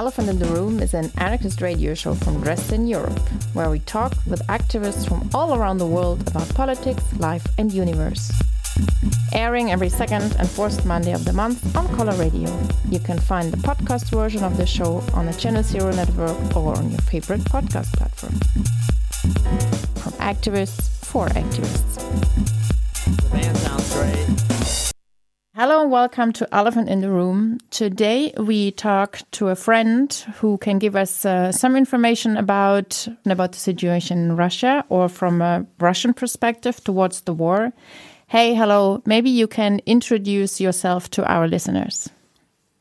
Elephant in the Room is an anarchist radio show from Dresden, Europe, where we talk with activists from all around the world about politics, life, and universe. Airing every second and fourth Monday of the month on coloRadio. You can find the podcast version of the show on the Channel Zero network or on your favorite podcast platform. From activists for activists. Hello and welcome to Elephant in the Room. Today we talk to a friend who can give us uh, some information about about the situation in Russia or from a Russian perspective towards the war. Hey, hello. Maybe you can introduce yourself to our listeners.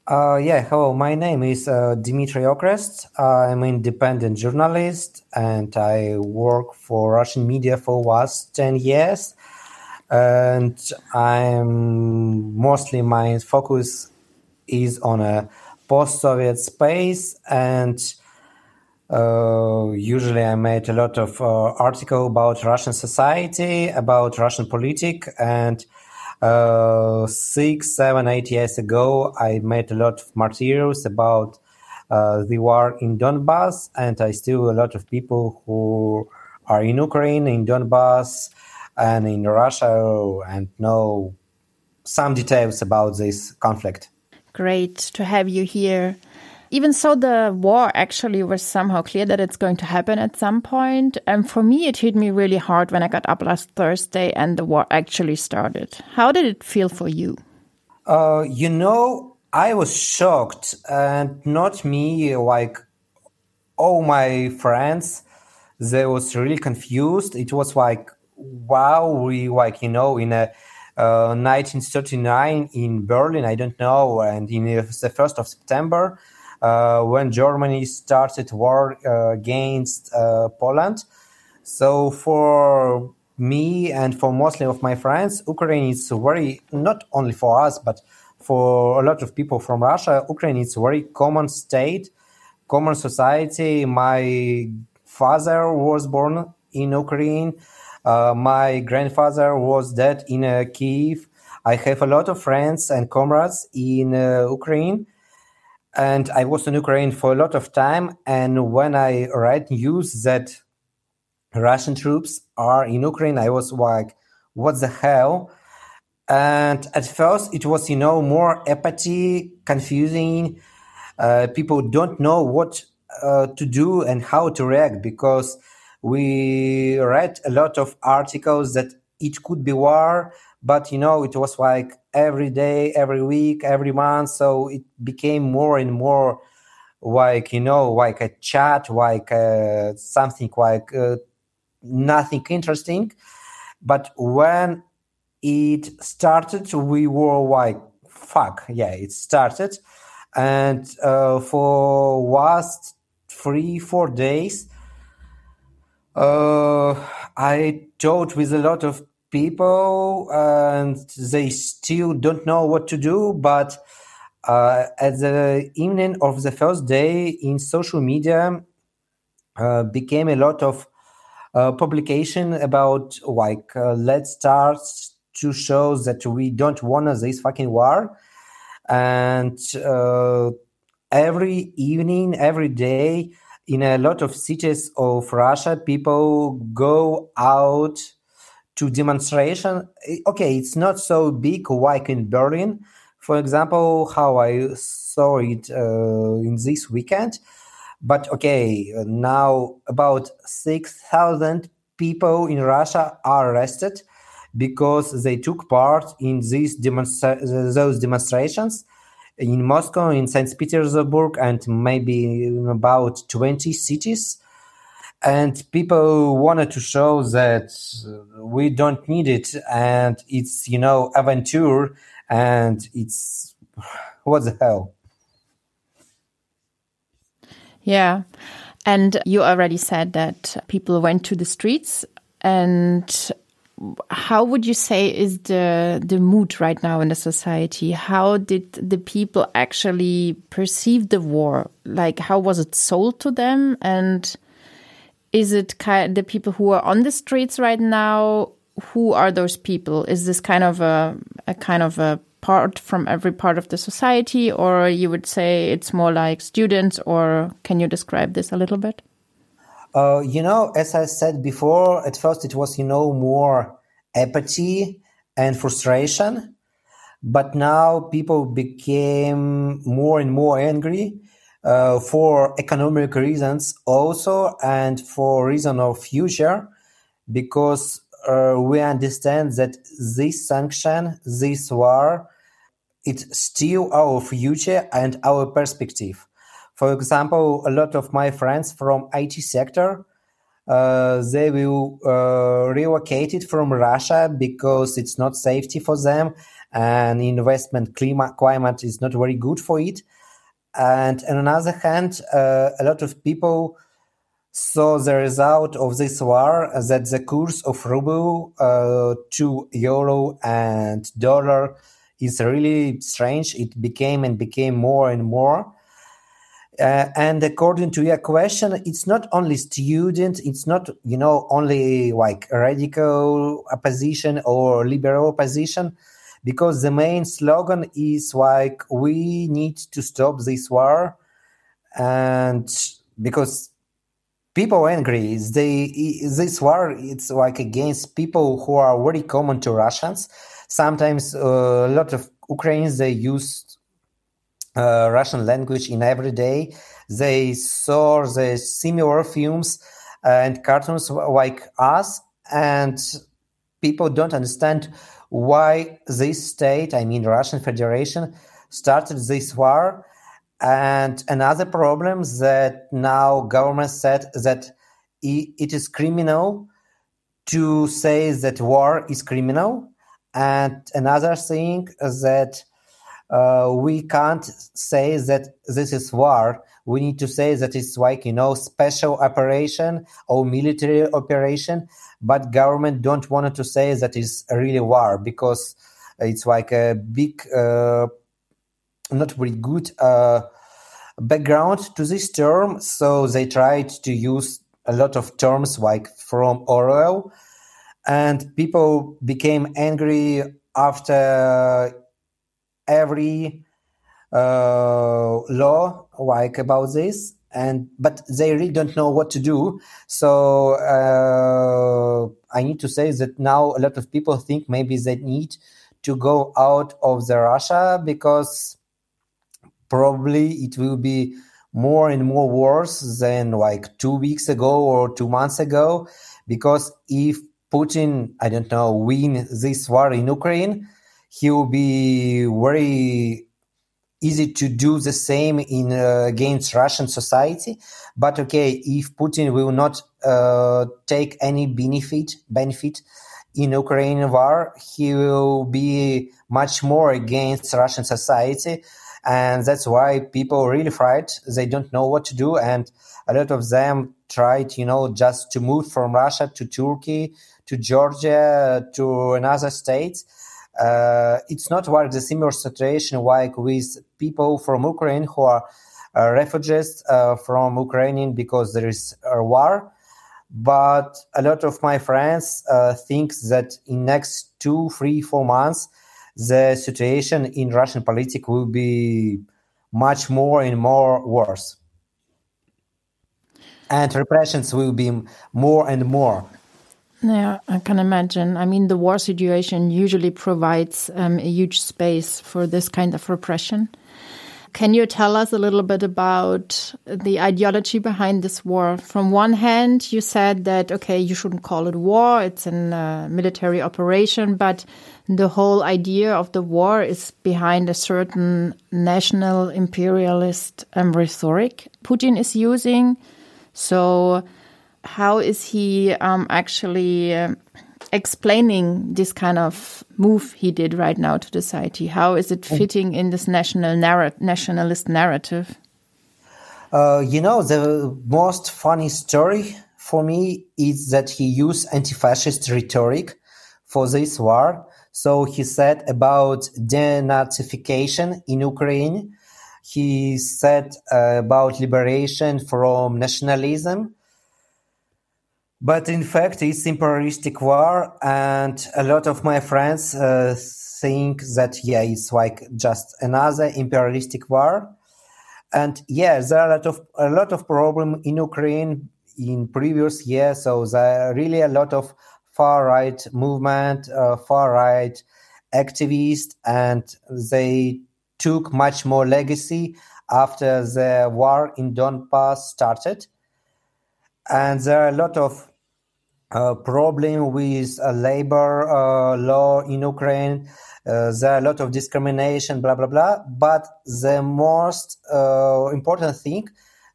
Uh, yeah, hello. My name is uh, Dmitry Okrest. I'm an independent journalist and I work for Russian media for last 10 years. And I'm mostly my focus is on a post-Soviet space and uh, usually I made a lot of uh, article about Russian society, about Russian politics, and uh, six, seven, eight years ago, I made a lot of materials about uh, the war in Donbass, and I still a lot of people who are in Ukraine, in Donbass, and in Russia, and know some details about this conflict. Great to have you here. Even so, the war actually was somehow clear that it's going to happen at some point. And for me, it hit me really hard when I got up last Thursday and the war actually started. How did it feel for you? Uh, you know, I was shocked, and not me, like all my friends. They was really confused. It was like, wow, we like you know in a uh, 1939 in Berlin. I don't know, and in the first of September uh, when Germany started war uh, against uh, Poland. So for me and for mostly of my friends, Ukraine is very not only for us but for a lot of people from Russia. Ukraine is very common state, common society. My father was born in Ukraine. Uh, my grandfather was dead in uh, Kiev. I have a lot of friends and comrades in uh, Ukraine and I was in Ukraine for a lot of time. And when I read news that Russian troops are in Ukraine, I was like, "What the hell?" And at first, it was you know more apathy, confusing. Uh, people don't know what uh, to do and how to react because we read a lot of articles that it could be war, but you know it was like every day every week every month so it became more and more like you know like a chat like uh, something like uh, nothing interesting. But when it started we were like fuck yeah it started. And uh, for last three four days uh, i talked with a lot of people and they still don't know what to do but uh, at the evening of the first day in social media uh, became a lot of uh, publication about like uh, let's start to show that we don't want this fucking war. And uh, every evening every day in a lot of cities of russia people go out to demonstration. Okay, it's not so big like in Berlin, for example, how I saw it uh, in this weekend. But okay, now about 6,000 people in Russia are arrested because they took part in these demonstra- those demonstrations in Moscow, in St. Petersburg, and maybe in about 20 cities and people wanted to show that we don't need it and it's you know adventure and it's what the hell yeah and you already said that people went to the streets and how would you say is the the mood right now in the society how did the people actually perceive the war like how was it sold to them and is it kind the people who are on the streets right now? Who are those people? Is this kind of a, a kind of a part from every part of the society, or you would say it's more like students, or can you describe this a little bit? Uh, you know, as I said before, at first it was, you know, more apathy and frustration. But now people became more and more angry uh, for economic reasons also and for reason of future because uh, we understand that this sanction, this war, it still our future and our perspective. For example, a lot of my friends from IT sector, uh, they will uh, relocate it from Russia because it's not safety for them and investment climate, climate is not very good for it. And on the other hand, uh, a lot of people saw the result of this war that the course of ruble uh, to euro and dollar is really strange. It became and became more and more. Uh, and according to your question, it's not only student, it's not, you know, only like radical opposition or liberal opposition, because the main slogan is like, we need to stop this war. And because people angry, they, this war, it's like against people who are very common to Russians. Sometimes uh, a lot of Ukrainians, they use uh, Russian language in every day. They saw the similar films and cartoons like us, and people don't understand why this state, I mean Russian Federation, started this war. And another problem that now government said that it is criminal to say that war is criminal. And another thing that uh, we can't say that this is war. We need to say that it's like you know special operation or military operation. But government don't want to say that it's really war because it's like a big, uh, not very good uh, background to this term. So they tried to use a lot of terms like from Orwell, and people became angry after every uh, law like about this and but they really don't know what to do. So uh, i need to say that now a lot of people think maybe they need to go out of the russia because probably it will be more and more worse than like two weeks ago or two months ago because if putin i don't know win this war in ukraine he will be very easy to do the same in uh, against Russian society. But okay, if Putin will not uh, take any benefit benefit in Ukraine war, he will be much more against Russian society, and that's why people really fright. They don't know what to do, and a lot of them tried, you know, just to move from Russia to Turkey, to Georgia, to another states uh, it's not the similar situation like with people from Ukraine who are uh, refugees uh, from Ukraine because there is a war. But a lot of my friends uh, think that in next two, three, four months, the situation in Russian politics will be much more and more worse. And repressions will be more and more. Yeah, I can imagine. I mean, the war situation usually provides um, a huge space for this kind of repression. Can you tell us a little bit about the ideology behind this war? From one hand, you said that, okay, you shouldn't call it war, it's a uh, military operation, but the whole idea of the war is behind a certain national imperialist um, rhetoric Putin is using. So, how is he um, actually uh, explaining this kind of move he did right now to the society? How is it fitting in this national narr nationalist narrative? Uh, you know, the most funny story for me is that he used anti-fascist rhetoric for this war. So he said about denazification in Ukraine. He said uh, about liberation from nationalism but in fact, it's imperialistic war, and a lot of my friends uh, think that yeah, it's like just another imperialistic war. And yeah, there are a lot of a lot of problem in Ukraine in previous years. So there are really a lot of far right movement, uh, far right activists, and they took much more legacy after the war in Donbass started. And there are a lot of uh, problem with uh, labor uh, law in Ukraine. Uh, there are a lot of discrimination, blah blah blah. But the most uh, important thing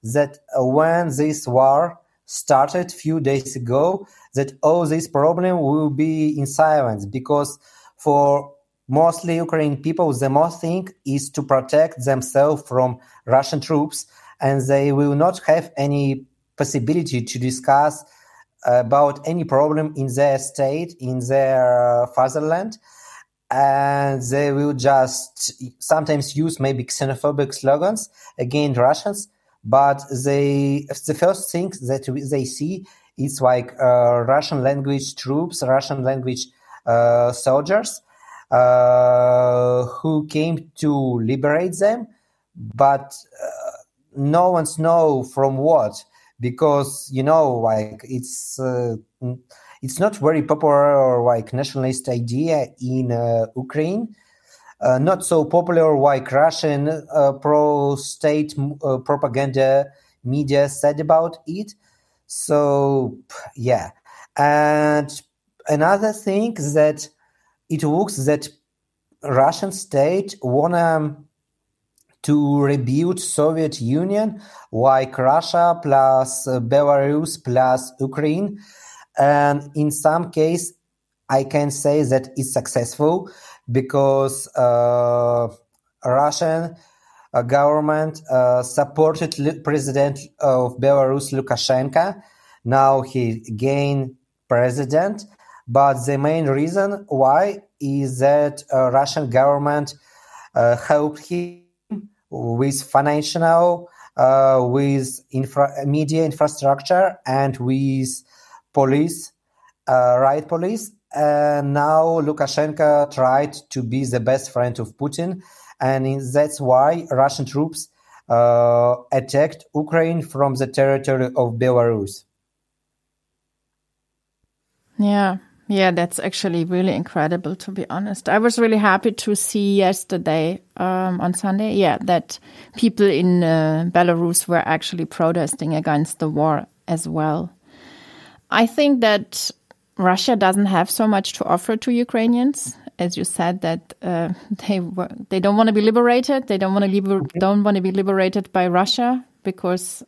that when this war started few days ago, that all this problem will be in silence because for mostly Ukrainian people, the most thing is to protect themselves from Russian troops, and they will not have any possibility to discuss about any problem in their state, in their fatherland, and they will just sometimes use maybe xenophobic slogans against Russians. But they, the first thing that they see is like uh, Russian language troops, Russian language uh, soldiers uh, who came to liberate them, but uh, no one's know from what because you know like it's uh, it's not very popular or like nationalist idea in uh, Ukraine. Uh, not so popular like Russian uh, pro-state uh, propaganda media said about it. So yeah, and another thing that it looks that Russian state wanna to rebuild Soviet Union like Russia plus uh, Belarus plus Ukraine. And in some case, I can say that it's successful because uh, Russian uh, government uh, supported li- President of Belarus Lukashenko. Now he gained president, but the main reason why is that uh, Russian government uh, helped him with financial, uh, with infra- media infrastructure, and with police, uh, right police. And now Lukashenko tried to be the best friend of Putin, and that's why Russian troops uh, attacked Ukraine from the territory of Belarus. Yeah, yeah, that's actually really incredible, to be honest. I was really happy to see yesterday um, on Sunday, yeah, that people in uh, Belarus were actually protesting against the war as well. I think that Russia doesn't have so much to offer to Ukrainians, as you said that uh, they they don't want to be liberated. They don't want to liber- don't want to be liberated by Russia because,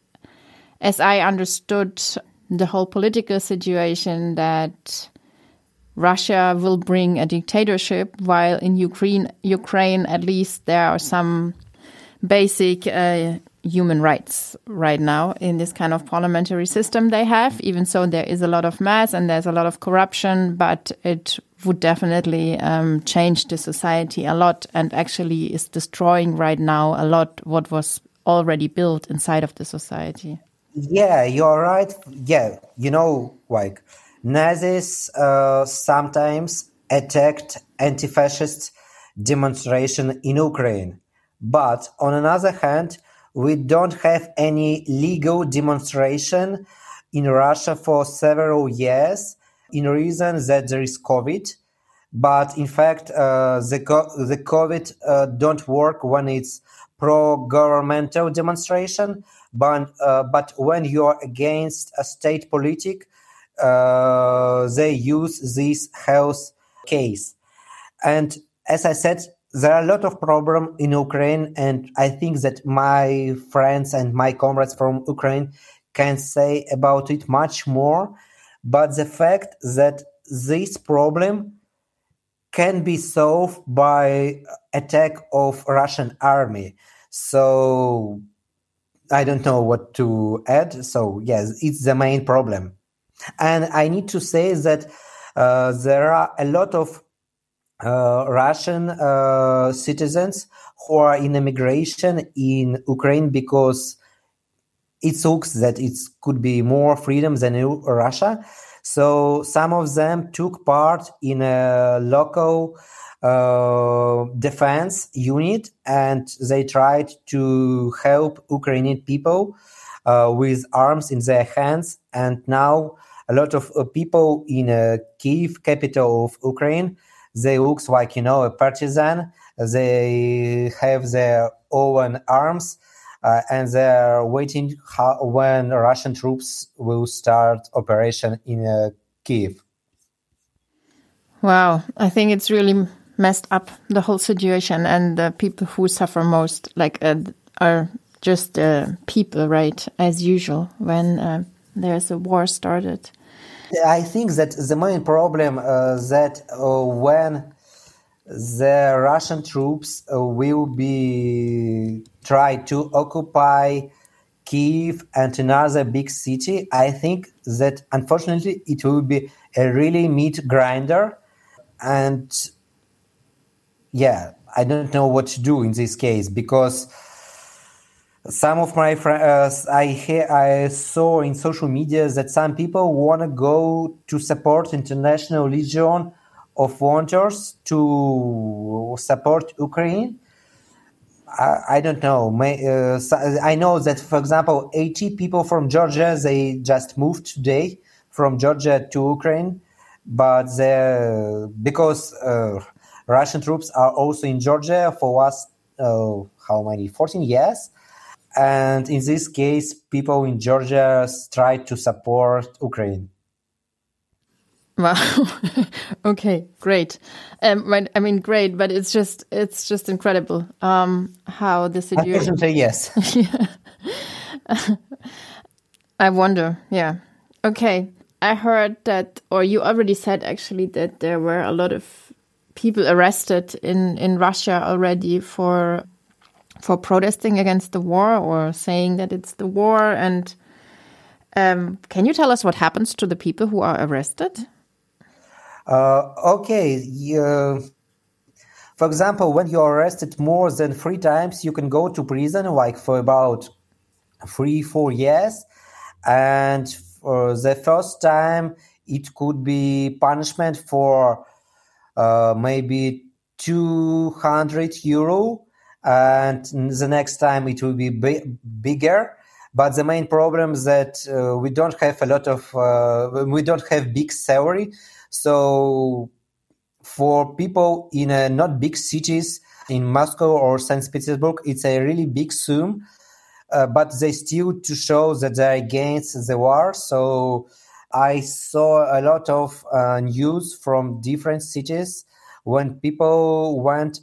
as I understood the whole political situation, that Russia will bring a dictatorship, while in Ukraine, Ukraine at least there are some basic uh, human rights right now in this kind of parliamentary system they have. Even so, there is a lot of mess and there's a lot of corruption, but it would definitely um, change the society a lot and actually is destroying right now a lot what was already built inside of the society. Yeah, you're right. Yeah, you know, like Nazis uh, sometimes attacked anti-fascist demonstration in Ukraine. But on another hand, we don't have any legal demonstration in Russia for several years in reason that there is COVID. But in fact, uh, the, the COVID uh, don't work when it's pro-governmental demonstration. But, uh, but when you're against a state politic, uh, they use this health case. And as I said, there are a lot of problems in Ukraine, and I think that my friends and my comrades from Ukraine can say about it much more. But the fact that this problem can be solved by attack of Russian army. So I don't know what to add. So yes, it's the main problem. And I need to say that uh, there are a lot of uh, Russian uh, citizens who are in immigration in Ukraine because it looks that it could be more freedom than Russia. So some of them took part in a local uh, defense unit and they tried to help Ukrainian people uh, with arms in their hands. And now a lot of uh, people in uh, Kiev, capital of Ukraine, they looks like you know a partisan. They have their own arms. Uh, and they're waiting how, when Russian troops will start operation in uh, Kiev. Wow, I think it's really messed up the whole situation, and the people who suffer most, like, uh, are just uh, people, right? As usual, when uh, there's a war started. I think that the main problem uh, that uh, when the Russian troops uh, will be try to occupy Kiev and another big city, I think that unfortunately it will be a really meat grinder, and yeah, I don't know what to do in this case because some of my friends uh, I ha- I saw in social media that some people want to go to support International Legion of Volunteers to support Ukraine. I, I don't know. May, uh, I know that, for example, 80 people from Georgia they just moved today from Georgia to Ukraine, but because uh, Russian troops are also in Georgia for us. Uh, how many? 14 years and in this case, people in Georgia try to support Ukraine. Wow. okay, great. Um, I mean, great, but it's just it's just incredible um, how the situation. Unfortunately, yes. yeah. I wonder. Yeah. Okay. I heard that, or you already said actually that there were a lot of people arrested in in Russia already for for protesting against the war or saying that it's the war. And um, can you tell us what happens to the people who are arrested? Uh, okay. For example, when you're arrested more than three times, you can go to prison, like for about three, four years. And for the first time, it could be punishment for uh, maybe 200 euro and the next time it will be bigger but the main problem is that uh, we don't have a lot of uh, we don't have big salary. So for people in uh, not big cities in moscow or st petersburg it's a really big sum uh, but they still to show that they're against the war. So i saw a lot of uh, news from different cities when people went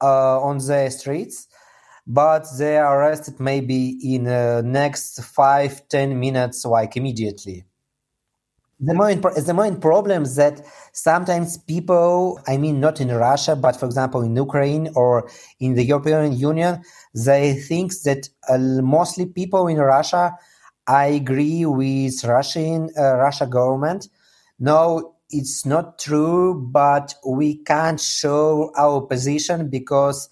on the streets, but they are arrested maybe in the next five ten minutes, like immediately. The main, the main problem is that sometimes people, I mean, not in Russia, but for example, in Ukraine or in the European Union, they think that uh, mostly people in Russia, I agree with Russian uh, Russia government. No, it's not true, but we can't show our position because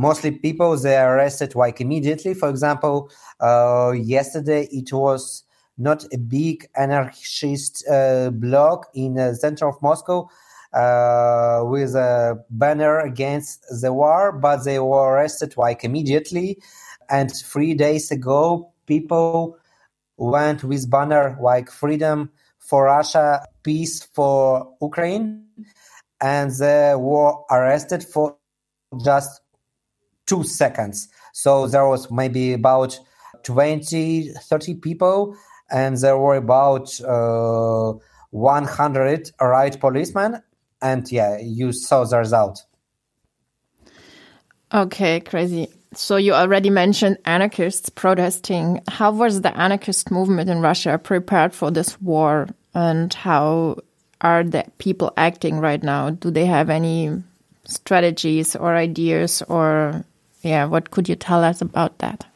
mostly people they are arrested like immediately. For example, uh, yesterday it was not a big anarchist uh, block in the center of Moscow uh, with a banner against the war, but they were arrested like immediately. And three days ago, people went with banner like freedom for Russia, peace for Ukraine, and they were arrested for just two seconds. So there was maybe about 20, 30 people, and there were about uh, 100 riot policemen. And yeah, you saw the result. Okay, crazy. So you already mentioned anarchists protesting. How was the anarchist movement in Russia prepared for this war, and how are the people acting right now? Do they have any strategies or ideas, or yeah, what could you tell us about that?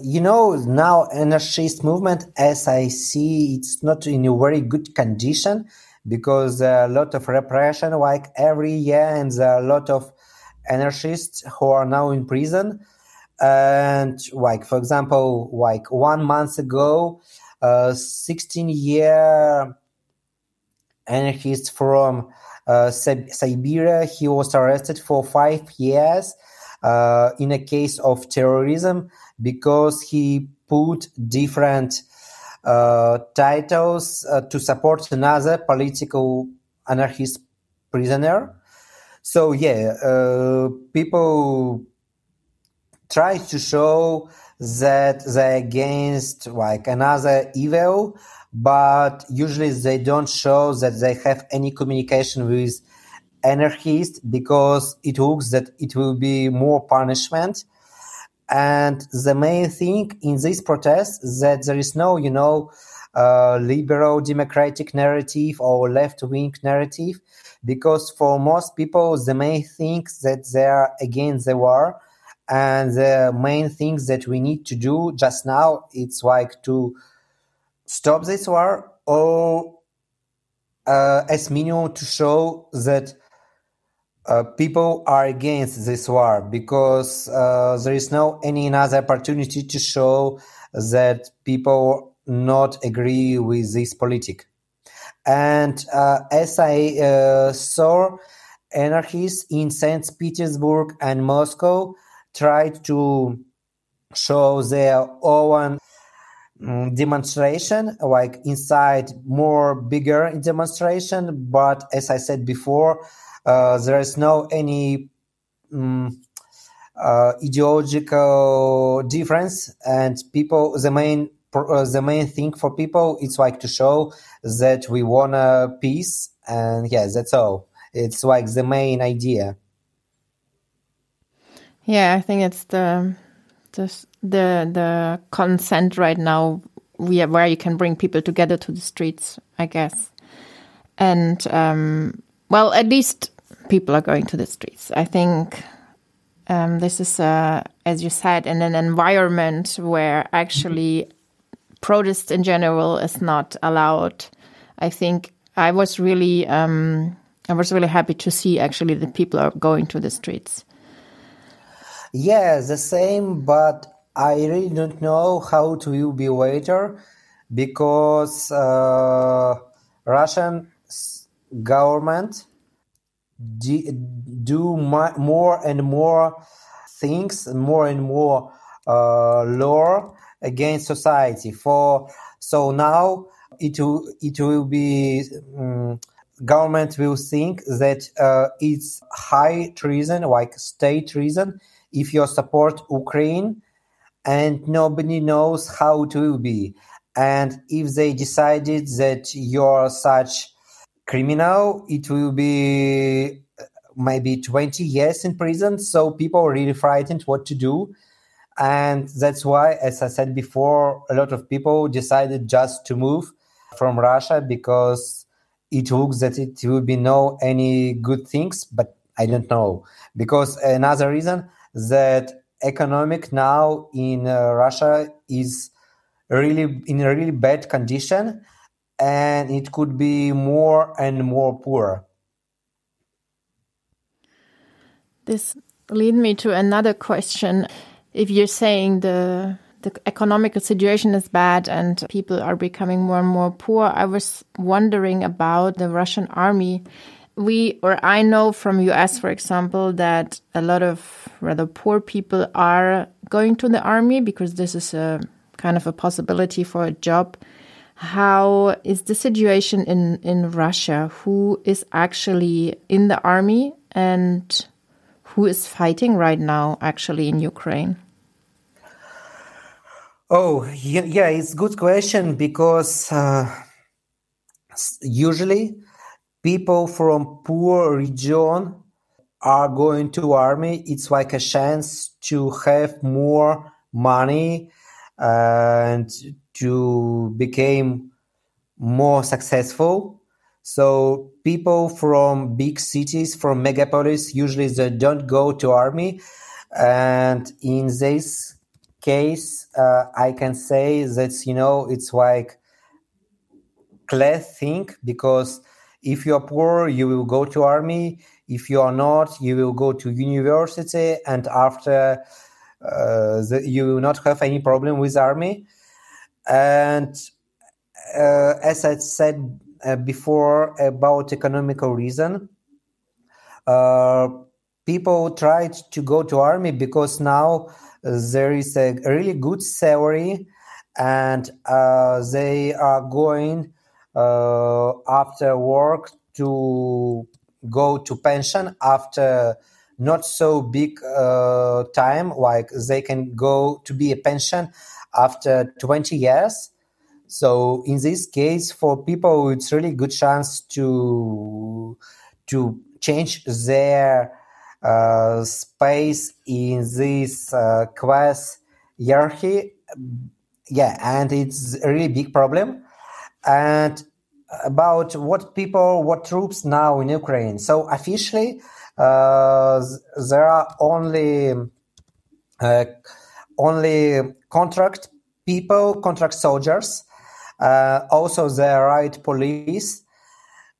You know, now anarchist movement, as I see, it's not in a very good condition because a lot of repression, like every year, and there are a lot of anarchists who are now in prison. and like for example like one month ago a 16 year anarchist from uh, Siberia. He was arrested for five years uh, in a case of terrorism because he put different uh, titles uh, to support another political anarchist prisoner. So yeah, uh, people try to show that they're against like another evil, but usually they don't show that they have any communication with anarchists because it looks that it will be more punishment. And the main thing in this protest that there is no, you know, uh, liberal democratic narrative or left wing narrative, because for most people, the main thing that they are against the war and the main things that we need to do just now it's like to stop this war or uh, as minimum to show that uh, people are against this war because uh, there is no any another opportunity to show that people not agree with this politic. And uh, as i uh, saw anarchists in st petersburg and moscow tried to show their own um, demonstration like inside more bigger demonstration but as i said before there is no any um, uh, ideological difference and people the main uh, the main thing for people it's like to show that we want a peace and yeah that's all. It's like the main idea. Yeah, I think it's the the the the consent right now. We where you can bring people together to the streets, I guess. And um, well, at least people are going to the streets. I think um, this is, as you said, in an environment where actually protest in general is not allowed. I think I was really, um, I was really happy to see actually the people are going to the streets. Yeah, the same, but I really don't know how it will be later because uh, Russian government do more and more things, more and more uh, law against society. For so now it will it will be. Um, government will think that uh, it's high treason, like state treason, if you support Ukraine and nobody knows how it will be. And if they decided that you're such criminal, it will be uh, maybe 20 years in prison. So people are really frightened what to do. And that's why, as I said before, a lot of people decided just to move from Russia because it looks that it will be no any good things, but I don't know. Because another reason, that economic now in uh, Russia is really in a really bad condition and it could be more and more poor. This lead me to another question. If you're saying the the economical situation is bad and people are becoming more and more poor, I was wondering about the Russian army we or I know from US, for example, that a lot of rather poor people are going to the army because this is a kind of a possibility for a job. How is the situation in, in Russia? Who is actually in the army and who is fighting right now actually in Ukraine? Oh, yeah, it's a good question because uh, usually people from poor region are going to army it's like a chance to have more money and to became more successful. So people from big cities from megapolis usually they don't go to army. And in this case uh, i can say that you know it's like class thing because if you are poor you will go to army. If you are not you will go to university. And after uh, the, you will not have any problem with army. And uh, as I said uh, before about economical reason, uh, people tried to go to army because now there is a really good salary and uh, they are going uh, after work to go to pension after not so big uh, time like they can go to be a pension after 20 years. So in this case for people it's really good chance to to change their uh, space in this uh, class hierarchy. Yeah and it's a really big problem. And about what people what troops now in ukraine. So officially uh, there are only uh, only contract people contract soldiers uh, also the right police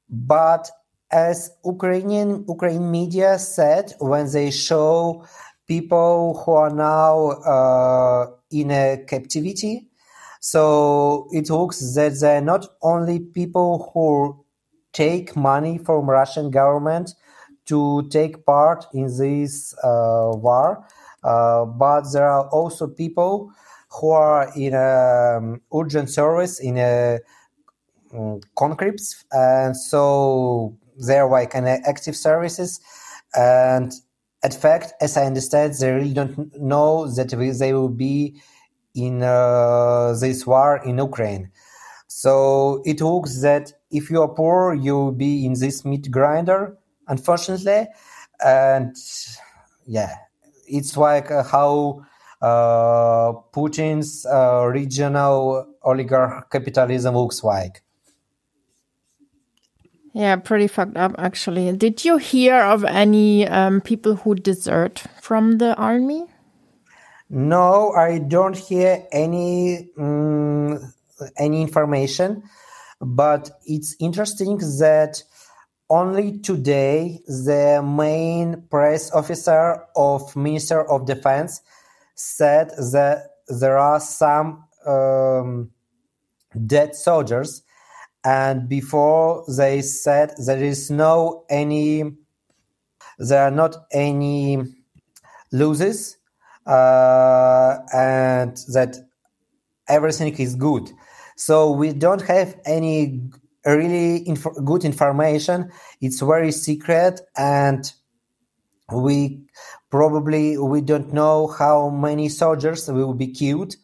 but as ukrainian ukraine media said when they show people who are now uh, in a captivity. So it looks that they're not only people who take money from Russian government to take part in this uh, war, but there are also people who are in um, urgent service in a um, and so they're like an active services, and in fact, as I understand, they really don't know that they will be in uh, this war in Ukraine. So it looks that if you are poor, you will be in this meat grinder, unfortunately. And yeah, it's like uh, how uh, Putin's uh, regional oligarch capitalism looks like. Yeah, pretty fucked up, actually. Did you hear of any um, people who desert from the army? No, I don't hear any um, any information, but it's interesting that only today the main press officer of Minister of Defense said that there are some um, dead soldiers and before they said there is no any there are not any losses uh, and that everything is good. So we don't have any really inf- good information it's very secret and we probably we don't know how many soldiers will be killed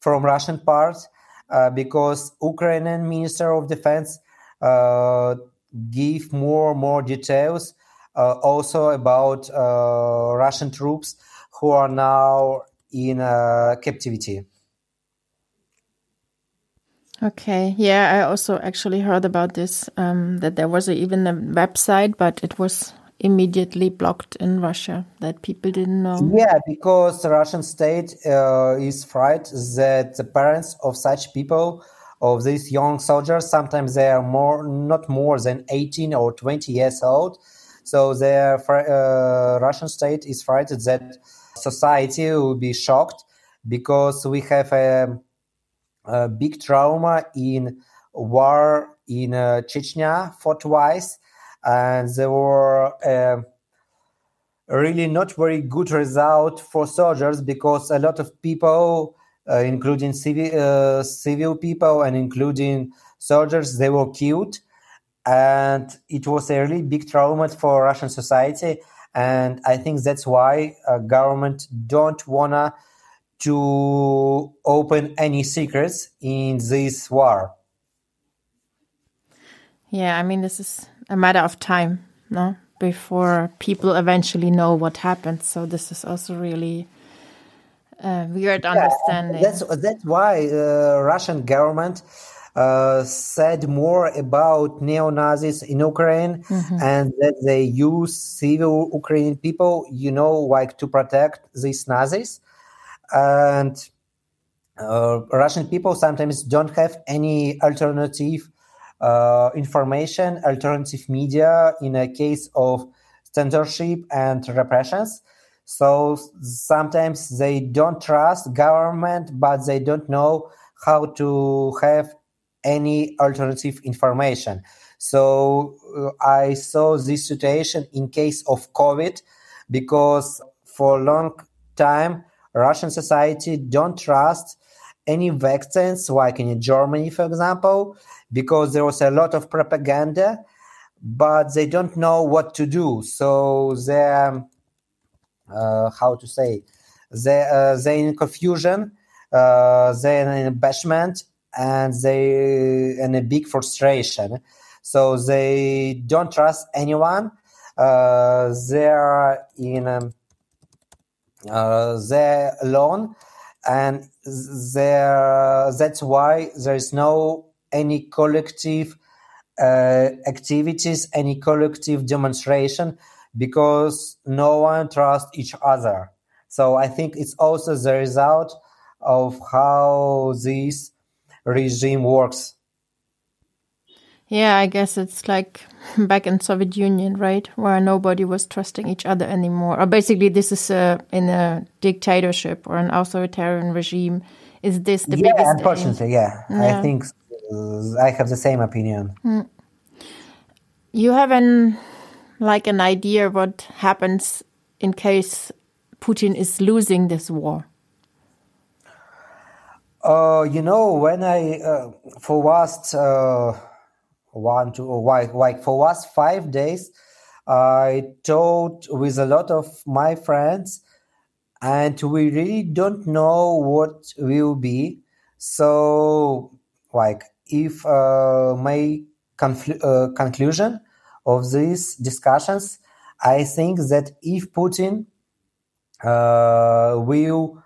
from russian part uh, because Ukrainian Minister of Defense uh, give more more details uh, also about uh, Russian troops who are now in uh, captivity. Okay, yeah, I also actually heard about this um, that there was a, even a website, but it was immediately blocked in Russia that people didn't know? Yeah, because the Russian state uh, is afraid that the parents of such people, of these young soldiers, sometimes they are more, not more than 18 or 20 years old. So the uh, Russian state is frightened that society will be shocked because we have a, a big trauma in war in uh, Chechnya for twice and there were uh, really not very good result for soldiers because a lot of people, uh, including civil uh, civil people and including soldiers, they were killed, and it was a really big trauma for Russian society. And I think that's why uh, government don't wanna to open any secrets in this war. Yeah, I mean, this is a matter of time, no, before people eventually know what happened. So this is also really uh, weird yeah, understanding. That's that's why uh, Russian government uh, said more about neo Nazis in Ukraine mm -hmm. and that they use civil Ukrainian people, you know, like to protect these Nazis. And uh, Russian people sometimes don't have any alternative uh, information, alternative media in a case of censorship and repressions. So sometimes they don't trust government, but they don't know how to have any alternative information. So uh, I saw this situation in case of COVID because for a long time Russian society don't trust any vaccines like in Germany, for example, because there was a lot of propaganda, but they don't know what to do. So they're uh, how to say they uh, they're in confusion, uh, they're in embarrassment, and they in a big frustration. So they don't trust anyone. Uh, they're in um, they're alone, and there that's why there is no any collective uh, activities, any collective demonstration, because no one trusts each other. So I think it's also the result of how this regime works. Yeah, I guess it's like back in Soviet Union, right, where nobody was trusting each other anymore. Or basically, this is a, in a dictatorship or an authoritarian regime. Is this the yeah, biggest? unfortunately, yeah. Yeah. I think uh, I have the same opinion. aim? You have an like an idea what happens in case Putin is losing this war. Uh, you know, when I uh, for last uh, one to like like for last five days, I talked with a lot of my friends, and we really don't know what will be. So, like, if uh, my conflu- uh, conclusion of these discussions, I think that if Putin uh, will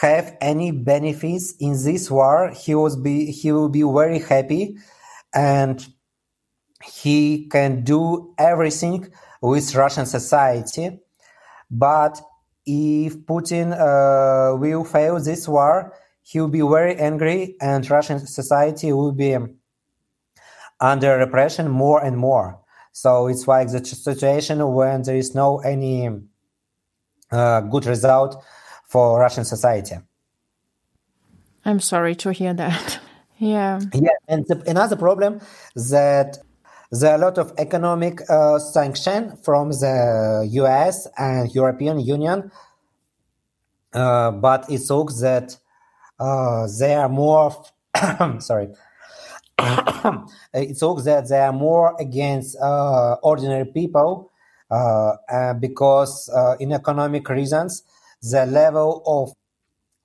have any benefits in this war, he was be he will be very happy, and he can do everything with Russian society. But if Putin uh, will fail this war, he will be very angry, and Russian society will be under repression more and more. So it's like the situation when there is no any uh, good result for Russian society. I'm sorry to hear that. yeah. Yeah, and the, another problem that there are a lot of economic uh, sanction from the US and European Union, uh, but it looks that uh, they are more. sorry. it looks that they are more against uh, ordinary people uh, because uh, in economic reasons the level of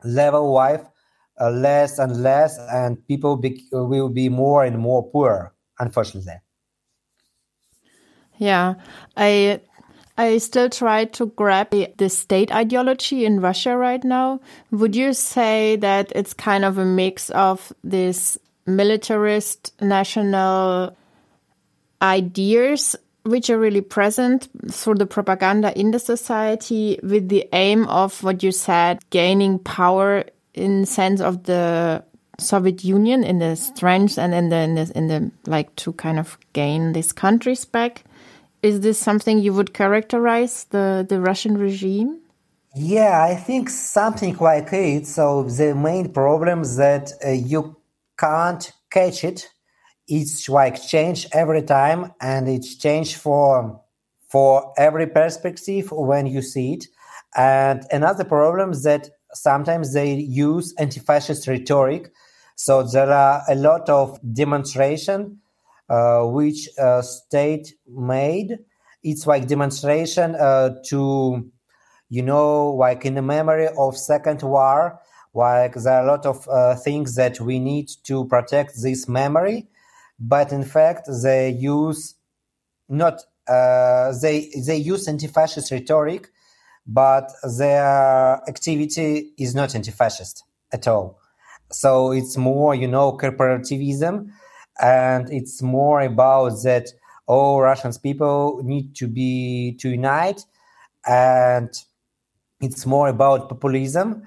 level life uh, less and less and people be- will be more and more poor unfortunately Yeah, I I still try to grab the, the state ideology in Russia right now. Would you say that it's kind of a mix of this militarist national ideas which are really present through the propaganda in the society with the aim of what you said gaining power in sense of the Soviet Union in the strength and in the, in the in the like to kind of gain these countries back. Is this something you would characterize the the Russian regime? yeah i think something like it so the main problem is that uh, you can't catch it it's like change every time and it's change for for every perspective when you see it and another problem is that sometimes they use anti-fascist rhetoric. So there are a lot of demonstration uh, which uh, state made. It's like demonstration uh, to you know like in the memory of second war like there are a lot of uh, things that we need to protect this memory. But in fact they use not uh, they they use anti-fascist rhetoric but their activity is not anti-fascist at all. So it's more you know corporativism and it's more about that all russians people need to be to unite and it's more about populism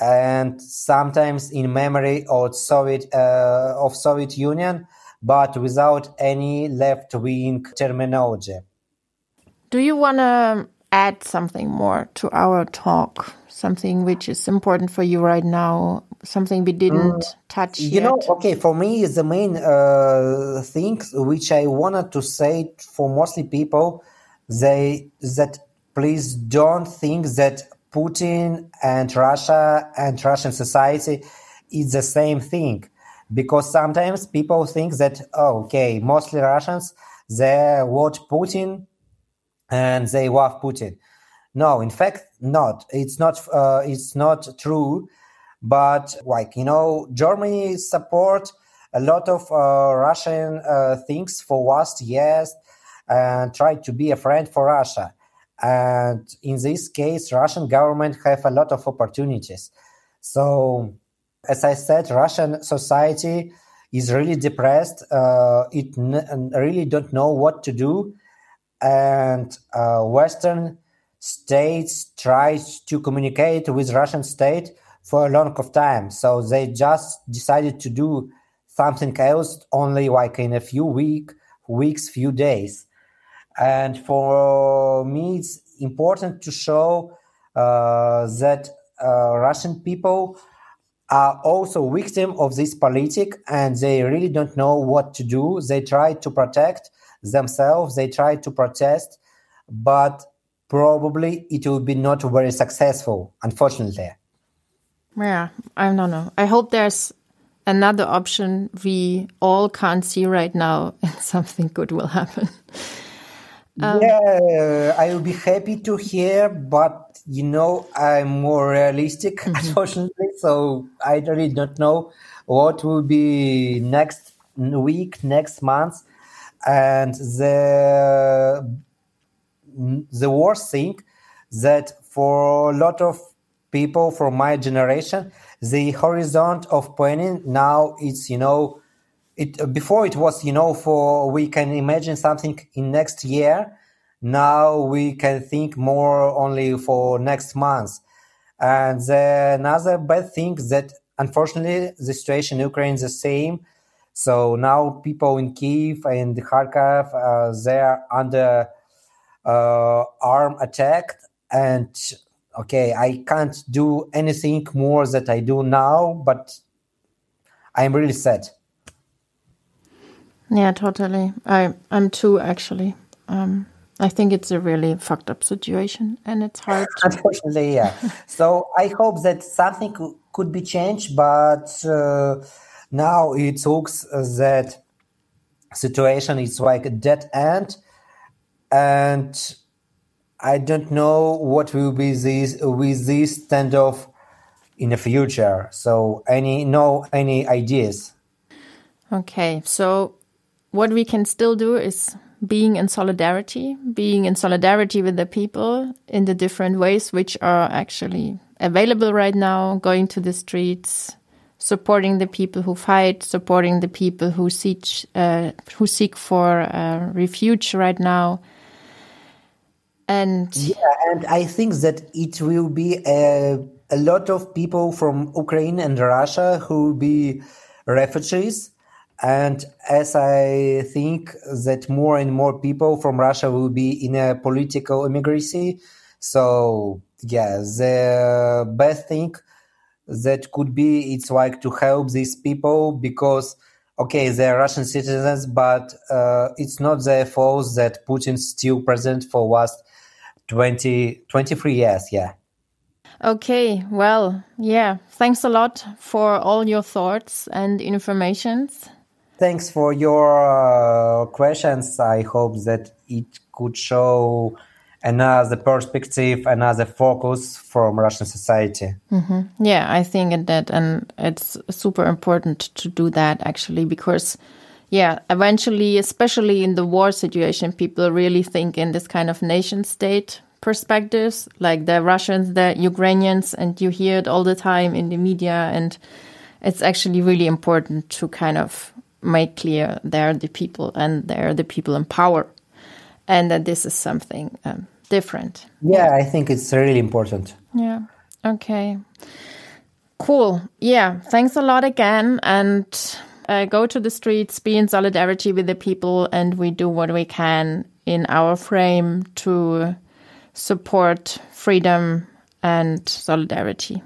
and sometimes in memory of soviet uh, of soviet union but without any left-wing terminology. Do you want to add something more to our talk, something which is important for you right now, something we didn't mm, touch you yet. know okay for me the main uh, thing which i wanted to say for mostly people they that please don't think that putin and russia and russian society is the same thing because sometimes people think that oh, okay mostly russians they watch putin and they love putin no in fact not it's not uh, it's not true but like you know, Germany support a lot of uh, Russian uh, things for last years and try to be a friend for Russia. And in this case, Russian government have a lot of opportunities. So, as I said, Russian society is really depressed. Uh, it n- really don't know what to do, and uh, Western states tried to communicate with Russian state for a long of time. So they just decided to do something else only like in a few week, weeks, few days. And for me, it's important to show uh, that uh, Russian people are also victim of this politic and they really don't know what to do. They try to protect themselves, they try to protest, but probably it will be not very successful, unfortunately. Yeah, I don't know. I hope there's another option we all can't see right now and something good will happen. Um, yeah, I will be happy to hear, but you know, I'm more realistic, mm -hmm. unfortunately. So I really don't know what will be next week, next month. And the the worst thing that for a lot of people from my generation, the horizon of planning now is you know it before it was you know for we can imagine something in next year. Now we can think more only for next month. And the, another bad thing that unfortunately the situation in Ukraine is the same. So now people in Kiev and Kharkov uh, they are under uh, arm attack and okay, I can't do anything more that I do now, but I'm really sad. Yeah, totally. I I'm too actually. Um, I think it's a really fucked up situation, and it's hard. Unfortunately, yeah. so I hope that something could be changed, but uh, now it looks that situation is like a dead end, and I don't know what will be this with this standoff in the future. So any no any ideas? Okay, so what we can still do is being in solidarity, being in solidarity with the people in the different ways which are actually available right now, going to the streets, supporting the people who fight, supporting the people who seek uh, who seek for uh, refuge right now. And yeah and i think that it will be a, a lot of people from ukraine and russia who will be refugees and as i think that more and more people from russia will be in a political immigrancy so yeah the best thing that could be it's like to help these people because okay they're russian citizens but uh, it's not their fault that putin's still present for last 20, 23 years, yeah. Okay, well, yeah. Thanks a lot for all your thoughts and informations. Thanks for your uh, questions. I hope that it could show another perspective, another focus from Russian society. Mm -hmm. Yeah, I think that, and it's super important to do that actually because yeah, eventually, especially in the war situation, people really think in this kind of nation state perspectives, like the Russians, the Ukrainians, and you hear it all the time in the media. And it's actually really important to kind of make clear they're the people and they're the people in power, and that this is something um, different. Yeah, I think it's really important. Yeah. Okay. Cool. Yeah. Thanks a lot again. And uh, go to the streets, be in solidarity with the people, and we do what we can in our frame to support freedom and solidarity.